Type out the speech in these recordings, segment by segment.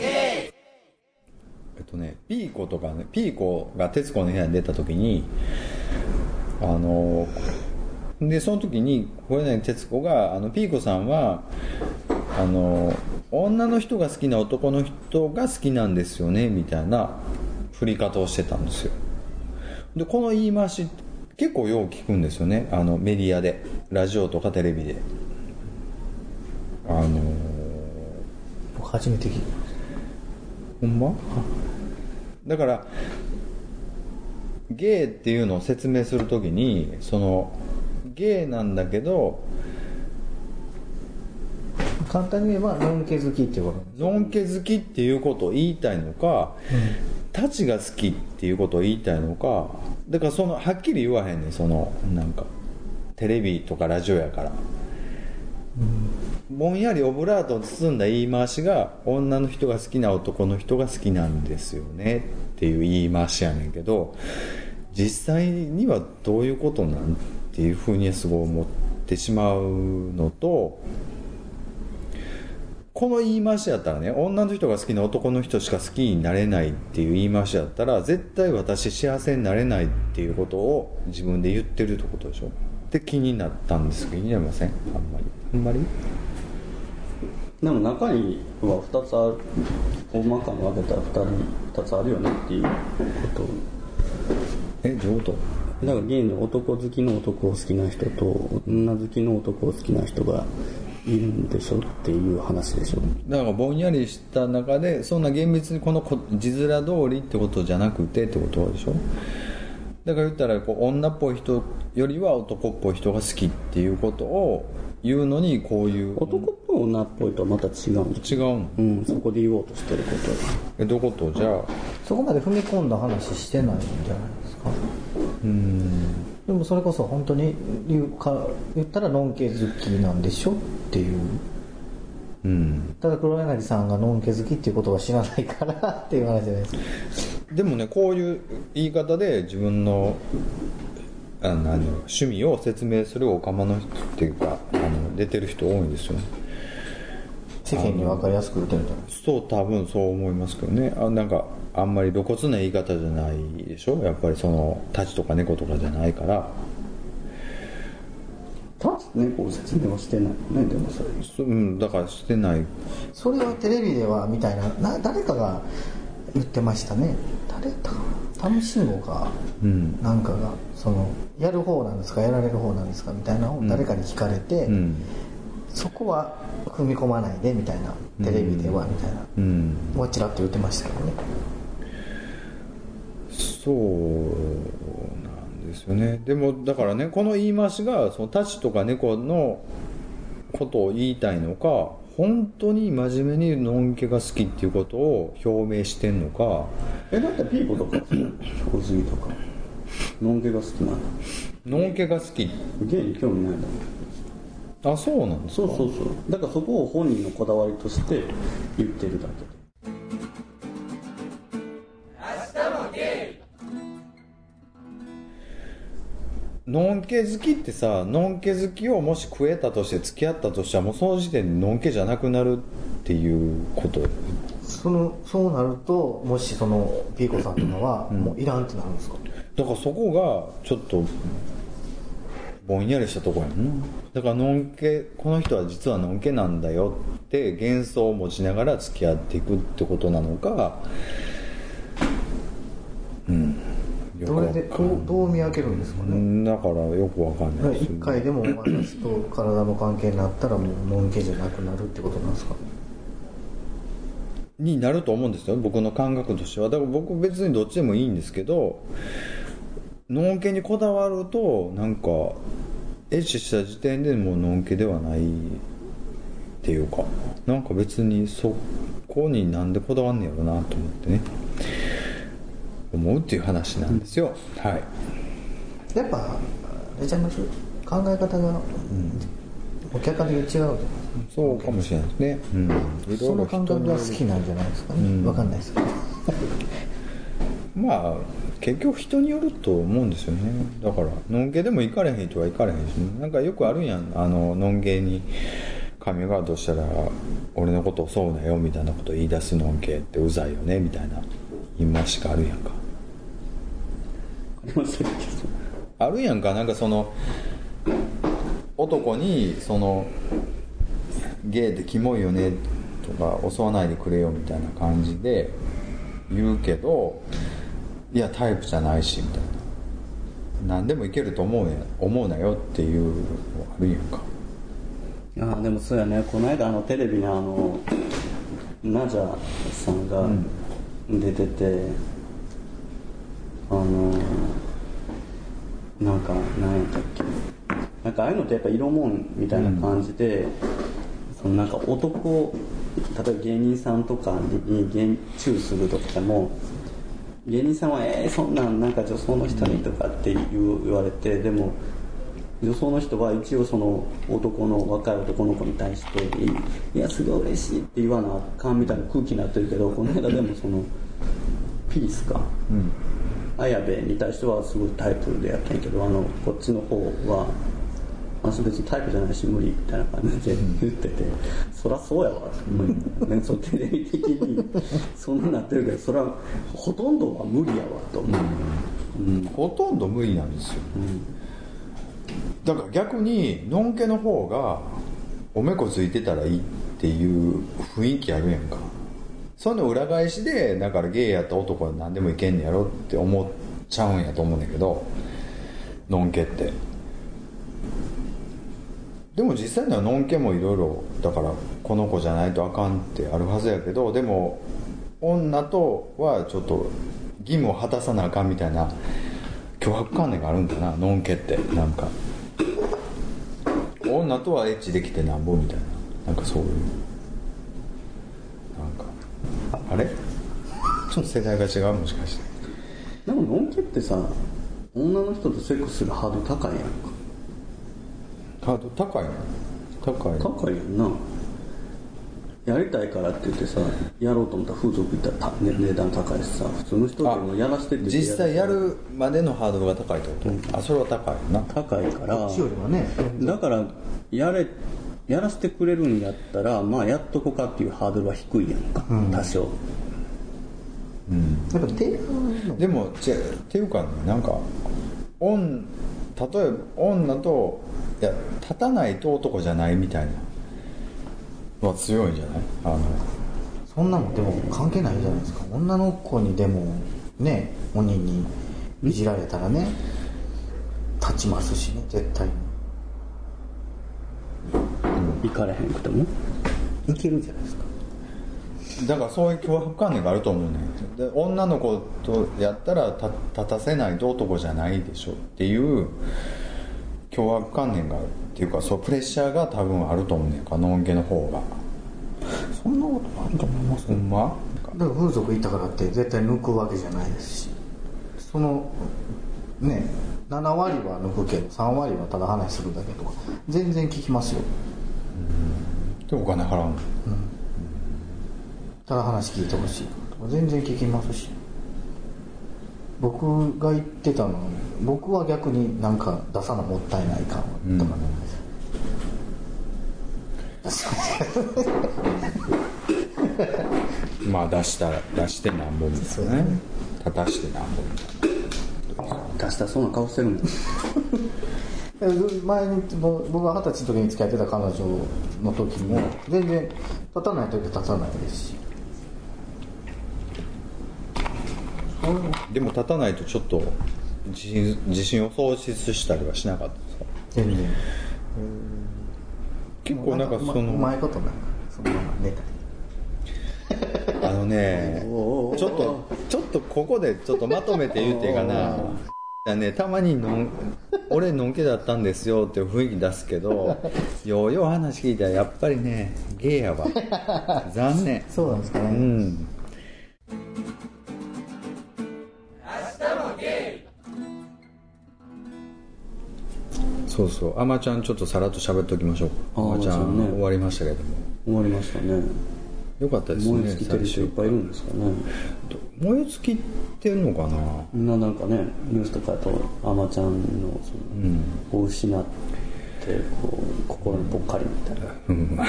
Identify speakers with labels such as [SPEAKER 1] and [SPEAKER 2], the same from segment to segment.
[SPEAKER 1] えっとねピーコとかねピーコが徹子の部屋に出た時にあのでその時に小柳徹子があのピーコさんはあの女の人が好きな男の人が好きなんですよねみたいな振り方をしてたんですよ。でこの言い回し結構よう聞くんですよね。あのメディアで。ラジオとかテレビで。あの
[SPEAKER 2] 僕初めて聞いた。
[SPEAKER 1] ほんま？だからゲイっていうのを説明するときにそのゲイなんだけど
[SPEAKER 2] 簡単に言えばノンケ好きっていうこと。
[SPEAKER 1] のんけ好きっていうことを言いたいのか、たちが好きっていうことを言いたいのかだからそのはっきり言わへんねんそのなんかテレビとかラジオやから、ぼんやりオブラートを包んだ言い回しが女の人が好きな男の人が好きなんですよねっていう言い回しやねんけど実際にはどういうことなんっていうふうにすごい思ってしまうのとこの言い回しやったらね女の人が好きな男の人しか好きになれないっていう言い回しやったら絶対私幸せになれないっていうことを自分で言ってるってことでしょ。って気になったんですけど気になりませんあんまり？あんまり？
[SPEAKER 3] でも中には2つある。大まかに分けたら 2, 人2つあるよねっていうこと。
[SPEAKER 1] えどういうこと？
[SPEAKER 3] だからゲイの男好きの男を好きな人と女好きの男を好きな人がいるんでしょっていう話でしょ。
[SPEAKER 1] だからぼんやりした中でそんな厳密にこのこ字面通りってことじゃなくてってことでしょ。だから言ったらこう女っぽい人よりは男っぽい人が好きっていうことを言うのにこういう
[SPEAKER 3] 男っぽい女っぽいとはまた違うん
[SPEAKER 1] 違うの？
[SPEAKER 3] うんそこで言おうとしてること
[SPEAKER 1] えどういうこと？じゃあ
[SPEAKER 2] そこまで踏み込んだ話してないんじゃないですか？
[SPEAKER 1] うん。
[SPEAKER 2] でもそれこそ本当に言うか言ったらノンケ好きなんでしょっていう。
[SPEAKER 1] うん。
[SPEAKER 2] ただ黒柳さんがノンケ好きっていうことは知らないからっていう話じゃないですか。
[SPEAKER 1] でもねこういう言い方で自分のあの何趣味を説明するオカマの人っていうか出てる人多いんですよね。
[SPEAKER 2] 世間に分かりやすく言ってるんじゃないです
[SPEAKER 1] そう多分そう思いますけどね。あなんかあんまり露骨な言い方じゃないでしょ？やっぱりそのタチとか猫とかじゃないから。
[SPEAKER 3] 立つ猫を説明はしてないよねでもそれ。
[SPEAKER 1] そうんだからしてない。
[SPEAKER 2] それはテレビではみたいなな誰かが言ってましたね。誰？だタムシンゴか。
[SPEAKER 1] うん。
[SPEAKER 2] なんかがそのやる方なんですか？やられる方なんですか？みたいなのを誰かに聞かれて、
[SPEAKER 1] うん。
[SPEAKER 2] そこは踏み込まないでみたいなテレビではみたいな。
[SPEAKER 1] うん。
[SPEAKER 2] のはちらっと言ってましたけどね。
[SPEAKER 1] そうなんですよね。でもだからねこの言い回しがそのタチとか猫のことを言いたいのか本当に真面目にのんけが好きっていうことを表明してんのか。
[SPEAKER 3] えだってピーコとか好きなの小杉とかのんけが好きなの。
[SPEAKER 1] のんけが好き。
[SPEAKER 3] ゲイに興味ない。んだもん
[SPEAKER 1] あそうなんですか？
[SPEAKER 3] そうそうそう。だからそこを本人のこだわりとして言ってるだけ。で
[SPEAKER 1] のんけ好きってさのんけ好きをもし食えたとして付き合ったとしたらもうその時点でのんけじゃなくなるっていうこと？
[SPEAKER 2] そのそうなるともしそのピーコさんとかはもういらんってなるんですか、
[SPEAKER 1] だからそこがちょっとぼんやりしたとこやんな。だからのんけこの人は実はのんけなんだよって幻想を持ちながら付き合っていくってことなのか。うん。
[SPEAKER 2] どれでうどう見分けるんですかね、
[SPEAKER 1] うんだからよくわかんないです
[SPEAKER 2] 一回でも私と体の関係になったらもうのんけじゃなくなるってことなんですか？
[SPEAKER 1] になると思うんですよ僕の感覚としては。だから僕別にどっちでもいいんですけどのんけにこだわるとなんかエッチした時点でもうのんけではないっていうかなんか別にそこになんでこだわんねやろなと思ってね。思うっていう話なんですよ、はい。
[SPEAKER 2] やっぱあれちゃいます考え方が、お客観的に違うじゃないですか
[SPEAKER 1] そうかもしれないですね、うん、
[SPEAKER 2] その感覚が好き
[SPEAKER 1] な
[SPEAKER 2] なんじゃないですかね、
[SPEAKER 1] うん。
[SPEAKER 2] わかんないですけど。
[SPEAKER 1] まあ結局人によると思うんですよね。だからのんけでも行かれへん人は行かれへんし、なんかよくあるやん。あののんけに髪がどうしたら俺のこと襲うなよみたいなこと言い出すのんけってうざいよねみたいな。言い回しがあるやんか。
[SPEAKER 3] ありませんけど
[SPEAKER 1] あるやんか。なんかその男にそのゲイってキモいよねとか襲わないでくれよみたいな感じで言うけどいやタイプじゃないしみたいな。何でもいけると思うや思うなよっていうのあるやんか。
[SPEAKER 3] あーでもそうやね。この間あのテレビのあのナジャさんが出てて、あのなんか何やったっけ。なんかああいうのってやっぱ色もんみたいな感じで、そのなんか男例えば芸人さんとかに芸チューするとかも芸人さんは「えー、そんなんなんか女装の人に」とかって言われてでも女装の人は一応その男の若い男の子に対して「いやすごい嬉しい」って言わなあかんみたいな空気になってるけどこの間でもそのピースか、綾部に対してはすごいタイプでやったんやけどあのこっちの方は「あ別にタイプじゃないし無理」みたいな感じで言ってて、そりゃそうやわ、ね、そうテレビ的に そんななってるけどそれはほとんどは無理やわと思う、うん。
[SPEAKER 1] ほとんど無理なんですよ、だから逆にのんけの方がおめこついてたらいいっていう雰囲気あるやんか。その裏返しでだからゲイやった男は何でもいけんねやろって思っちゃうんやと思うんだけどのんけってでも実際にはのんけもいろいろだからこの子じゃないとあかんってあるはずやけどでも女とはちょっと義務を果たさなあかんみたいな脅迫観念があるんだなのんけって。なんか女とはエッチできてなんぼみたいな。なんかそういう。なんかああれ？ちょっと世代が違うもしかして。
[SPEAKER 3] でものんけってさ女の人とセックスするハードル高いやんか。
[SPEAKER 1] ハード高いの高い。
[SPEAKER 3] 高いやんな。やりたいからって言ってさやろうと思ったら風俗行ったら値段高いしさ普通の人でもやらせてって
[SPEAKER 1] 実際やるまでのハードルが高いってこと、あそれは高いな。
[SPEAKER 3] 高いから。
[SPEAKER 2] こっちよりはね。
[SPEAKER 3] だからやれやらせてくれるんやったらまあやっとこかっていうハードルは低いやんか、多少。
[SPEAKER 2] やっぱ
[SPEAKER 1] でもちっていうかね。なんか女例えば女といや立たないと男じゃないみたいなのは強いんじゃない？あの
[SPEAKER 2] そんなのでも関係ないじゃないですか。女の子にでもね本人にいじられたらね立ちますしね絶対に。
[SPEAKER 3] 行かれへんくても？
[SPEAKER 2] いけるじゃないですか。
[SPEAKER 1] だからそういう脅迫観念があると思うねで女の子とやったら立立たせないと男じゃないでしょっていう脅迫観念がっていうかそうプレッシャーが多分あると思うねんかのんけの方が。
[SPEAKER 2] そんなこともあると思いますよ。
[SPEAKER 1] ほんま？
[SPEAKER 2] だから風俗行ったからって絶対抜くわけじゃないですし。そのね7割は抜くけど3割はただ話するだけとか全然聞きますよ。
[SPEAKER 1] でお金払うの？
[SPEAKER 2] ただ話聞いてほしいとか全然聞きますし。僕が言ってたのは僕は逆になんか出さなもったいない感とかね、
[SPEAKER 1] まあ出したら出してなんぼみたいなね。立たしてなんぼみたいな。
[SPEAKER 3] 出したそうな顔してるもん
[SPEAKER 2] 前に僕が二十歳の時に付き合ってた彼女の時も全然立たない時は立たないですし。
[SPEAKER 1] でも立たないとちょっと自信を喪失したりはしなかったですか？結構なんかそう
[SPEAKER 2] まうま
[SPEAKER 1] の
[SPEAKER 2] いことなそのまま寝たり。
[SPEAKER 1] あのねちょっとちょっとここでちょっとまとめて言うていいかな。だねたまにのん俺のんけだったんですよって雰囲気出すけどようよう話聞いたらやっぱりねゲイやわ。残念。
[SPEAKER 2] そうなんですか
[SPEAKER 1] う
[SPEAKER 2] ね、
[SPEAKER 1] んそうそう。あまちゃんちょっとさらっと喋っときましょうか。
[SPEAKER 3] あ
[SPEAKER 1] あまちゃ
[SPEAKER 3] んね。
[SPEAKER 1] ん終わりましたけども。
[SPEAKER 3] 終わりましたね。
[SPEAKER 1] よかったですね
[SPEAKER 3] 燃え尽きてる人いっぱいいるんですかね。
[SPEAKER 1] 燃え尽きてんのかな？
[SPEAKER 3] ななんかねニュースとかだとあまちゃんのその、
[SPEAKER 1] うん。
[SPEAKER 3] を失っってこう心にぽっかりみたいな。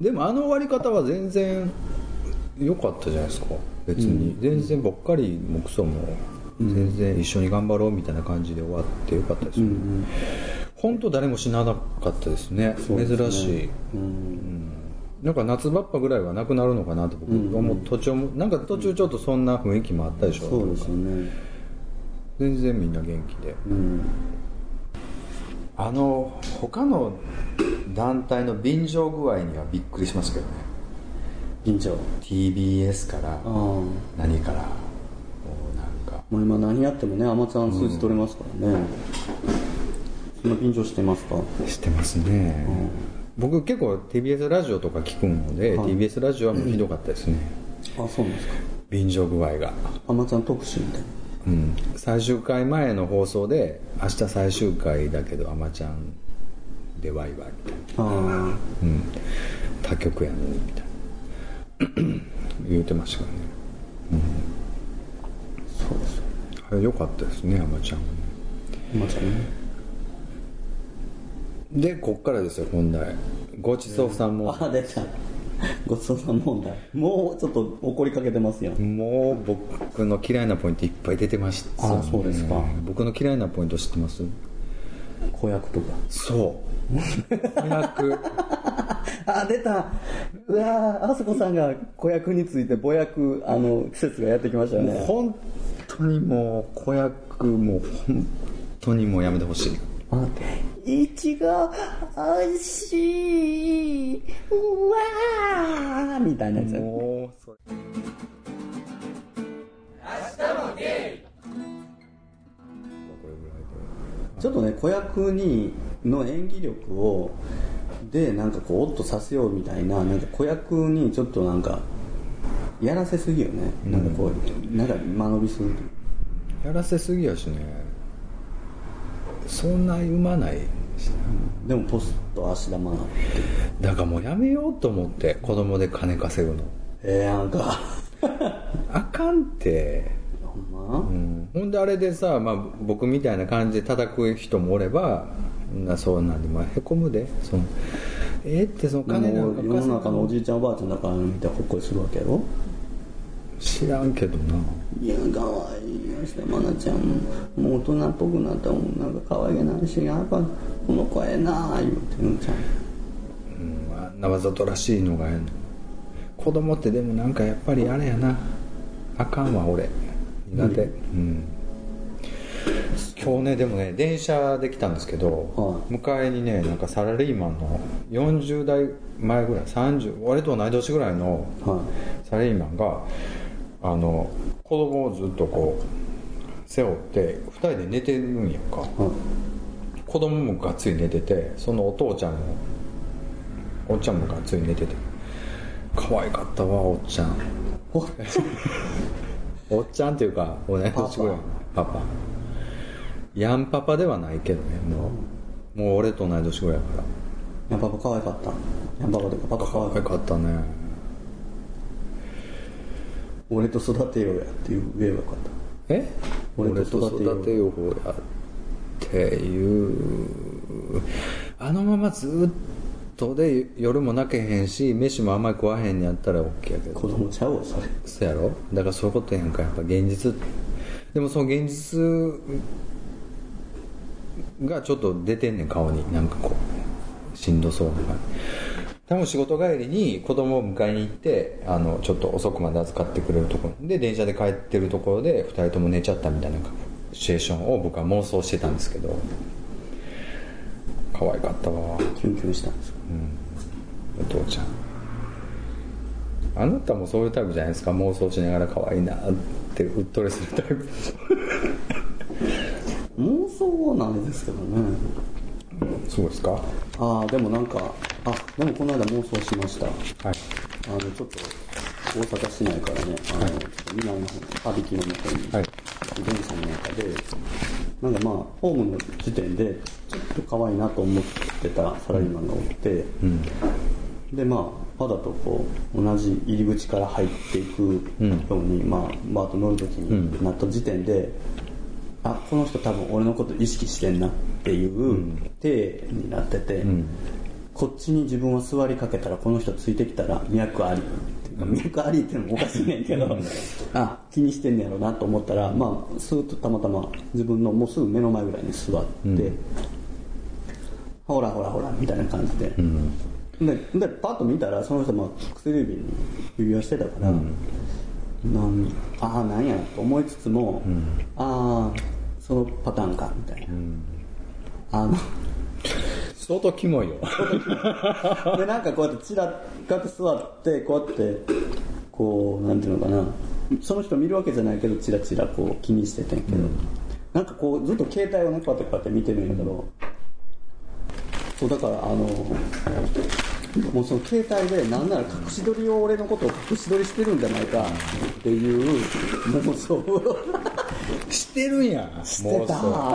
[SPEAKER 1] でもあの終わり方は全然良かったじゃないですか。別に、全然ぼっかりもクソも全然一緒に頑張ろうみたいな感じで終わってよかったですよ、本当誰も死ななかったですね。
[SPEAKER 3] ね。
[SPEAKER 1] 珍しい。
[SPEAKER 3] うん。
[SPEAKER 1] なんか夏バッパぐらいはなくなるのかなと僕思う、途中もなんか途中ちょっとそんな雰囲気もあったでしょ
[SPEAKER 3] そうですよね。
[SPEAKER 1] 全然みんな元気で。
[SPEAKER 3] うん。
[SPEAKER 1] あの他の団体の便乗具合にはびっくりしますけどね。
[SPEAKER 3] 緊張
[SPEAKER 1] TBS から何からなんか
[SPEAKER 3] う今何やってもねアマチュアの数字取れますからね、そんな緊張してますか？
[SPEAKER 1] してますね、僕結構 TBS ラジオとか聞くので、
[SPEAKER 3] はい。
[SPEAKER 1] TBS ラジオはもうひどかったですね、
[SPEAKER 3] あそうなんですか？
[SPEAKER 1] 便乗具合が。
[SPEAKER 3] アマチュアの特集みたいな。
[SPEAKER 1] うん。最終回前の放送で明日最終回だけどアマちゃんでワイワイみたいな。
[SPEAKER 3] あ
[SPEAKER 1] うん。他局やのにみたいな。言うてましたからね。
[SPEAKER 3] うですよ
[SPEAKER 1] あれ良かったですねアマちゃんはね。
[SPEAKER 3] アマチュアね。
[SPEAKER 1] でこっからですよ本題。ごちそうさんも。
[SPEAKER 3] あ出た。ごちそうさん問題。もうちょっと怒りかけてますよ。
[SPEAKER 1] もう僕の嫌いなポイントいっぱい出てましたね。
[SPEAKER 3] あそうですか。
[SPEAKER 1] 僕の嫌いなポイント知ってます？
[SPEAKER 3] 子役とか。
[SPEAKER 1] そう。子役。
[SPEAKER 3] あ出た。うわーあそこさんが子役についてぼやくあの季節がやってきましたよね
[SPEAKER 1] 本当にもう子役もう本当にもうやめてほしい。
[SPEAKER 3] あいちごおいしいうわーみたいなやつ。や
[SPEAKER 1] もうそれこれぐらいで。
[SPEAKER 3] ちょっとね子役にの演技力をでなんかこうおっとさせようみたいななんか子役にちょっとなんかやらせすぎよね、なんかこうなんか間延びする
[SPEAKER 1] やらせすぎやしね。そんな生まない。しね
[SPEAKER 3] でもポスト芦田愛菜
[SPEAKER 1] だからもうやめようと思って子供で金稼ぐの。
[SPEAKER 3] ええやんか。
[SPEAKER 1] あかんって、
[SPEAKER 3] ほんま、
[SPEAKER 1] うん、ほんであれでさ、まあ、僕みたいな感じで叩く人もおればなそうなんで、まあ、へこむで。そのえーってその
[SPEAKER 3] で
[SPEAKER 1] 金なん
[SPEAKER 3] も世の中のおじいちゃんおばあちゃんだから見てほっこりするわけやろ？
[SPEAKER 1] 知らんけどな。い
[SPEAKER 3] やかわいい芦田愛菜ちゃんもう大人っぽくなったもんなんか可愛げないしやっぱこの子ええなあ言うてんちゃん
[SPEAKER 1] うんあんなわざとらしいのがええの。子供ってでもなんかやっぱりあれやな。あかんわ俺。苦手。うん。今日ねでもね電車で来たんですけど、
[SPEAKER 3] はい。
[SPEAKER 1] 迎えにねなんかサラリーマンの40代前ぐらい30俺と同い年ぐらいの
[SPEAKER 3] は
[SPEAKER 1] サラリーマンがあの子供をずっとこう背負って2人で寝てるんやんか。
[SPEAKER 3] いはい
[SPEAKER 1] 子供もがっつり寝ててそのお父ちゃんもおっちゃんもがっつり寝てて。可愛かったわおっちゃん。
[SPEAKER 3] お
[SPEAKER 1] おっちゃんっていうか同い年ぐらい。のパ。パヤンパパではないけどねもう。もう俺と同い年ぐらいやか
[SPEAKER 3] ヤンパパ可愛かった。ヤンパパというかパパ可
[SPEAKER 1] 愛
[SPEAKER 3] かった
[SPEAKER 1] ね
[SPEAKER 3] 俺と育てようやっていう言えばよかっ
[SPEAKER 1] え？
[SPEAKER 3] 俺と育てよう
[SPEAKER 1] やっていう。あのままずっとで夜も泣けへんし飯もあんまり食わへんにやったら OK やけど。
[SPEAKER 3] た子供ちゃうわそれ。
[SPEAKER 1] そうやろ？だからそういうことやんかやっぱ現実。でもその現実がちょっと出てんねん顔に。なんかこうしんどそうな感じ多分仕事帰りに子供を迎えに行ってあのちょっと遅くまで預かってくれるところ。で電車で帰ってるところで2人とも寝ちゃったみたいなシチュエーションを僕は妄想してたんですけど。可愛かったわ。
[SPEAKER 3] キュンキュンしたんですか？
[SPEAKER 1] お父ちゃん。あなたもそういうタイプじゃないですか？妄想しながら可愛いなってうっとりするタイプ。
[SPEAKER 3] 妄想はないですけどね
[SPEAKER 1] そうですか？は
[SPEAKER 3] ああでもなんかあでもこの間妄想しました。
[SPEAKER 1] い。
[SPEAKER 3] あのちょっと大阪市内からねあの、ちょっと南の方羽曳野の方に、
[SPEAKER 1] はい。
[SPEAKER 3] 電車の中でなんかまあホームの時点でちょっと可愛いなと思ってたサラリーマンがおって、
[SPEAKER 1] うん。
[SPEAKER 3] でまあわざとこう同じ入り口から入っていくように、まあバーッと乗る時になった時点で、あこの人多分俺のこと意識してんなっていう体になってて、
[SPEAKER 1] ん。
[SPEAKER 3] こっちに自分は座りかけたらこの人ついてきたら脈あり。っていうか脈ありっていうのもおかしいねんけど、あ気にしてんねやろなと思ったらまあスーッとたまたま自分のもうすぐ目の前ぐらいに座って、ほらほらほらみたいな感じで、ででパッと見たらその人も薬指に指輪してたから、なんああなんやと思いつつも、ああそのパターンかみたいな、あの
[SPEAKER 1] 相当キモいよ。
[SPEAKER 3] でなんかこうやってチラッかく座ってこうやってこうなんていうのかな。その人見るわけじゃないけどチラチラこう気にしててんけど、なんかこうずっと携帯をねこうやってこうやって見てるんやけど、そうだからあのもうその携帯でなんなら隠し撮りを俺のことを隠し撮りしてるんじゃないかっていう妄想を
[SPEAKER 1] してるん。や
[SPEAKER 3] してた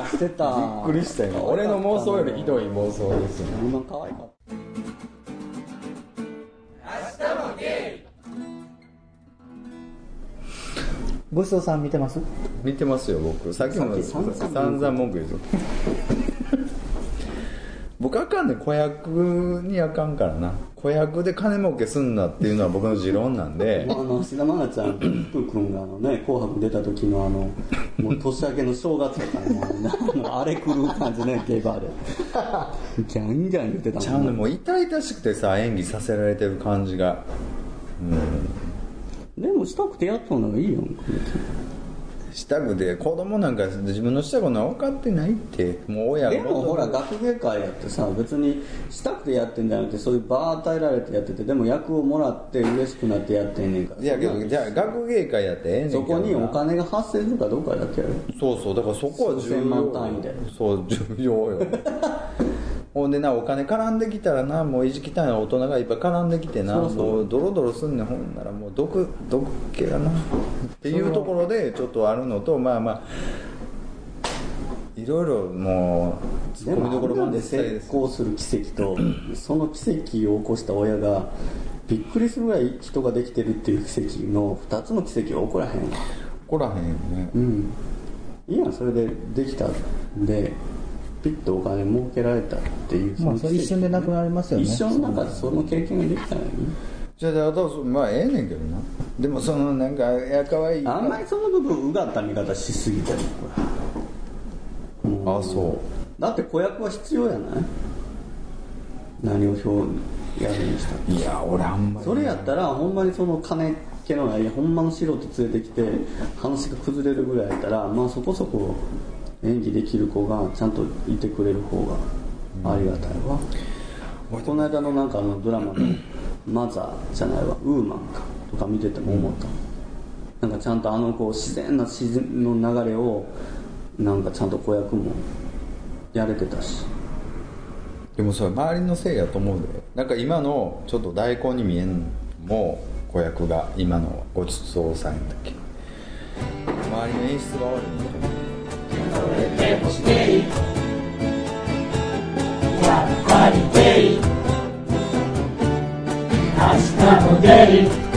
[SPEAKER 3] してた。
[SPEAKER 1] びっくりした今。俺の妄想よりひどい妄想ですよ。
[SPEAKER 3] 今可愛かった。
[SPEAKER 2] ごちそうさん見てます？
[SPEAKER 1] 見てますよ僕。さっきも
[SPEAKER 3] 散々
[SPEAKER 1] 文句言うと 僕あかんねん子役にあかんからな子役で金儲けすんなっていうのは僕の持論なんで
[SPEAKER 3] あの志田愛菜ちゃん、プー君があのね、紅白出た時のあの、もう年明けの正月とかにあの、あれ来る感じね、ゲーバーで。ギャンギャン言ってた
[SPEAKER 1] ちゃうね
[SPEAKER 3] もんね。
[SPEAKER 1] もう痛々しくてさ演技させられてる感じが
[SPEAKER 3] でもしたくてやったのがいいよ。
[SPEAKER 1] したくて子供なんか自分のしたことは分かってないってもう親が
[SPEAKER 3] でもほら、学芸会やってさ、別にしたくてやってんじゃなくて、そういう場与えられてやってて、でも役をもらって嬉しくなってやってんねんから。
[SPEAKER 1] いやけどじゃあ学芸会やってええねん
[SPEAKER 3] そこにお金が発生するかどうかだけやろ。
[SPEAKER 1] そうそうだからそこは重
[SPEAKER 3] 数千万
[SPEAKER 1] 要
[SPEAKER 3] 単位で。
[SPEAKER 1] そう重要よ。ほんでなお金絡んできたらなもう意識単位の大人がいっぱい絡んできてな
[SPEAKER 3] そうそう。
[SPEAKER 1] もうドロドロすんねん。ほんならもう毒毒気がなっていうところでちょっとあるのとまあまあいろいろもうツ
[SPEAKER 3] で
[SPEAKER 1] ッコミどころ満
[SPEAKER 3] もあんなんで成功する奇跡とその奇跡を起こした親がびっくりするぐらい人ができてるっていう奇跡の2つの奇跡は起こらへん。わ
[SPEAKER 1] 怒らへんよね。
[SPEAKER 3] うん。いいやんそれでできたんでピッとお金儲けられたっていう
[SPEAKER 2] まあそれ一瞬でなくなりますよね。
[SPEAKER 3] 一生の中でその。経験ができたのに。
[SPEAKER 1] じゃあだからまあええねんけどなでもそのなんかやかわい。い
[SPEAKER 3] あんまりその部分うがった見方しすぎてるこれ
[SPEAKER 1] あそう。
[SPEAKER 3] だって子役は必要やない？何を表やるにしたって。
[SPEAKER 1] いや俺あんまり。
[SPEAKER 3] それやったらほんまにその金気のないほんまの素人連れてきて話が崩れるぐらいやったらまあそこそこ演技できる子がちゃんといてくれる方がありがたいわ、この間のなんかあのドラマの「マザー」じゃないわ「ウーマンか」とか見てても思った、なんかちゃんとあのこう自然な自然の流れをなんかちゃんと子役もやれてたし。
[SPEAKER 1] でもそれ周りのせいやと思うでなんか今のちょっと大根に見えんのも子役が今のごちそうさんやったっけ？周りの演出が悪いんだと思う
[SPEAKER 4] やっぱりゲイ。明日もゲイ